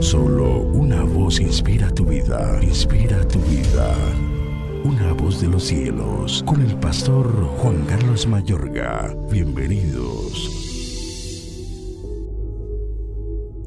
Solo una voz inspira tu vida, inspira tu vida. Una voz de los cielos, con el pastor Juan Carlos Mayorga. Bienvenidos.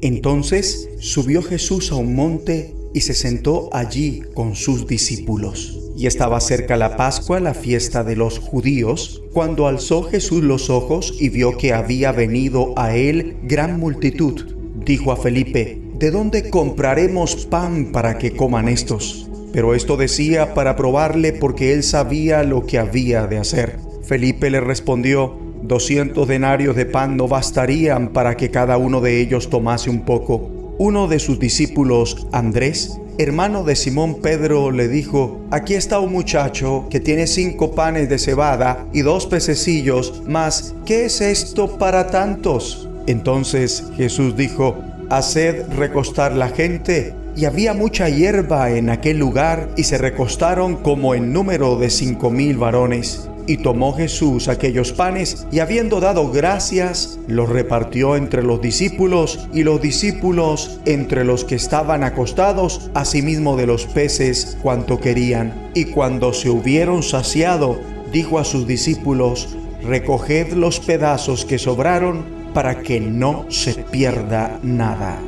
Entonces subió Jesús a un monte y se sentó allí con sus discípulos. Y estaba cerca la Pascua, la fiesta de los judíos, cuando alzó Jesús los ojos y vio que había venido a él gran multitud. Dijo a Felipe, ¿de dónde compraremos pan para que coman estos? Pero esto decía para probarle porque él sabía lo que había de hacer. Felipe le respondió, doscientos denarios de pan no bastarían para que cada uno de ellos tomase un poco. Uno de sus discípulos, Andrés, hermano de Simón Pedro, le dijo, aquí está un muchacho que tiene cinco panes de cebada y dos pececillos, mas ¿qué es esto para tantos? Entonces Jesús dijo, haced recostar la gente. Y había mucha hierba en aquel lugar y se recostaron como en número de cinco mil varones. Y tomó Jesús aquellos panes y habiendo dado gracias, los repartió entre los discípulos y los discípulos entre los que estaban acostados, asimismo de los peces cuanto querían. Y cuando se hubieron saciado, dijo a sus discípulos, recoged los pedazos que sobraron para que no se pierda nada.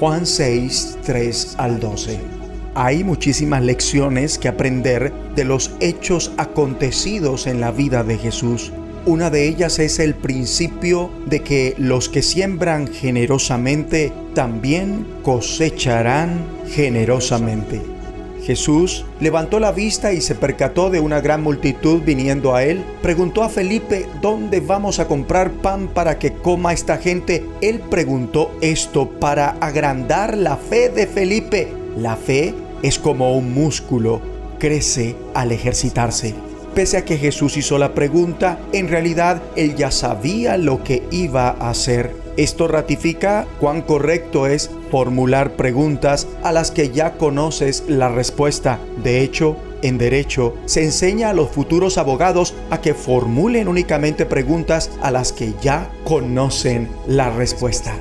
Juan 6, 3 al 12. Hay muchísimas lecciones que aprender de los hechos acontecidos en la vida de Jesús. Una de ellas es el principio de que los que siembran generosamente también cosecharán generosamente. Jesús levantó la vista y se percató de una gran multitud viniendo a él. Preguntó a Felipe, ¿dónde vamos a comprar pan para que coma esta gente? Él preguntó esto para agrandar la fe de Felipe la fe es como un músculo, crece al ejercitarse. Pese a que Jesús hizo la pregunta, en realidad él ya sabía lo que iba a hacer. Esto ratifica cuán correcto es formular preguntas a las que ya conoces la respuesta. De hecho, en derecho se enseña a los futuros abogados a que formulen únicamente preguntas a las que ya conocen la respuesta.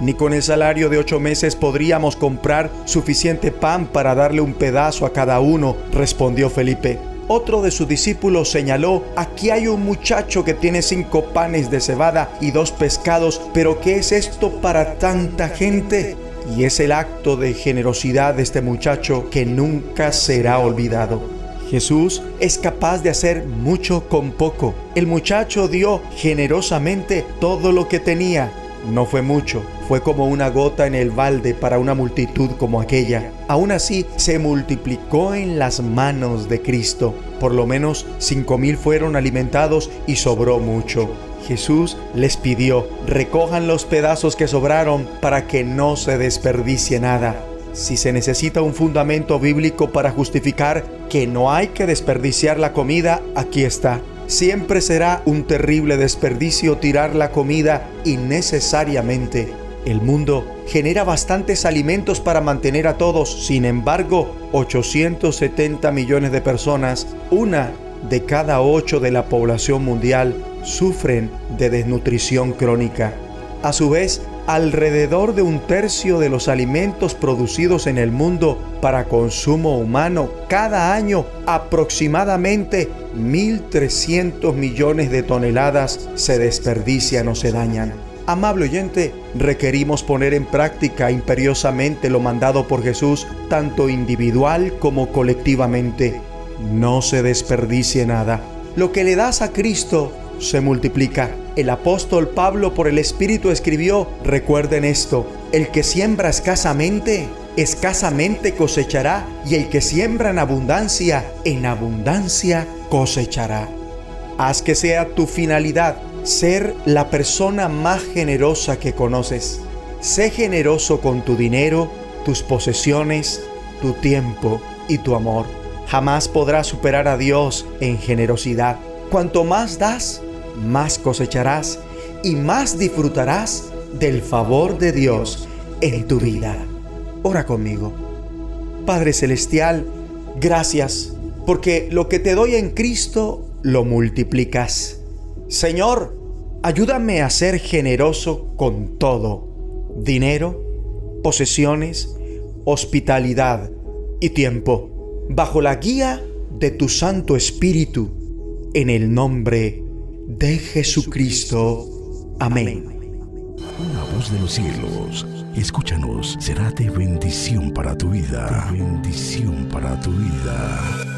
Ni con el salario de ocho meses podríamos comprar suficiente pan para darle un pedazo a cada uno, respondió Felipe. Otro de sus discípulos señaló, aquí hay un muchacho que tiene cinco panes de cebada y dos pescados, pero ¿qué es esto para tanta gente? Y es el acto de generosidad de este muchacho que nunca será olvidado. Jesús es capaz de hacer mucho con poco. El muchacho dio generosamente todo lo que tenía no fue mucho, fue como una gota en el balde para una multitud como aquella. Aún así, se multiplicó en las manos de Cristo. Por lo menos cinco mil fueron alimentados y sobró mucho. Jesús les pidió, recojan los pedazos que sobraron para que no se desperdicie nada. Si se necesita un fundamento bíblico para justificar que no hay que desperdiciar la comida, aquí está. Siempre será un terrible desperdicio tirar la comida innecesariamente. El mundo genera bastantes alimentos para mantener a todos, sin embargo, 870 millones de personas, una de cada ocho de la población mundial, sufren de desnutrición crónica. A su vez, alrededor de un tercio de los alimentos producidos en el mundo para consumo humano cada año, aproximadamente 1.300 millones de toneladas se desperdician o se dañan. Amable oyente, requerimos poner en práctica imperiosamente lo mandado por Jesús, tanto individual como colectivamente. No se desperdicie nada. Lo que le das a Cristo se multiplica. El apóstol Pablo por el Espíritu escribió, recuerden esto, el que siembra escasamente, escasamente cosechará, y el que siembra en abundancia, en abundancia cosechará. Haz que sea tu finalidad ser la persona más generosa que conoces. Sé generoso con tu dinero, tus posesiones, tu tiempo y tu amor. Jamás podrás superar a Dios en generosidad. Cuanto más das, más cosecharás y más disfrutarás del favor de Dios en tu vida. Ora conmigo. Padre Celestial, gracias porque lo que te doy en Cristo lo multiplicas. Señor, ayúdame a ser generoso con todo, dinero, posesiones, hospitalidad y tiempo, bajo la guía de tu Santo Espíritu, en el nombre de Jesucristo. Amén. Una voz de los cielos, escúchanos, será de bendición para tu vida. bendición para tu vida.